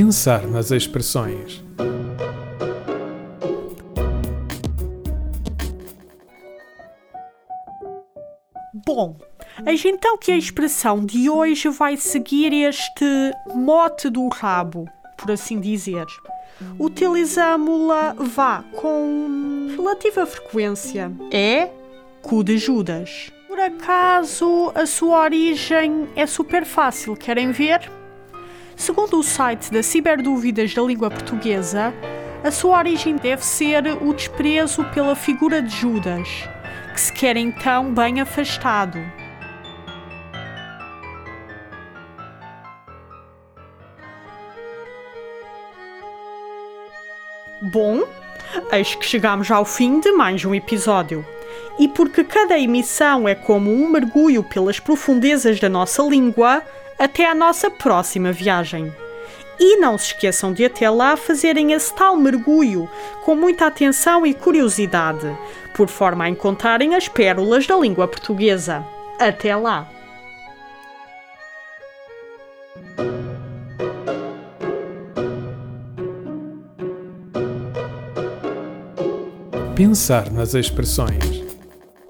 Pensar nas expressões. Bom, eis então que a expressão de hoje vai seguir este mote do rabo, por assim dizer. Utilizamo-la vá com relativa frequência. É cu de Judas. Por acaso a sua origem é super fácil, querem ver? Segundo o site da Ciberdúvidas da Língua Portuguesa, a sua origem deve ser o desprezo pela figura de Judas, que se quer então bem afastado. Bom, eis que chegamos ao fim de mais um episódio. E porque cada emissão é como um mergulho pelas profundezas da nossa língua, até à nossa próxima viagem. E não se esqueçam de até lá fazerem esse tal mergulho com muita atenção e curiosidade, por forma a encontrarem as pérolas da língua portuguesa. Até lá! Pensar nas expressões.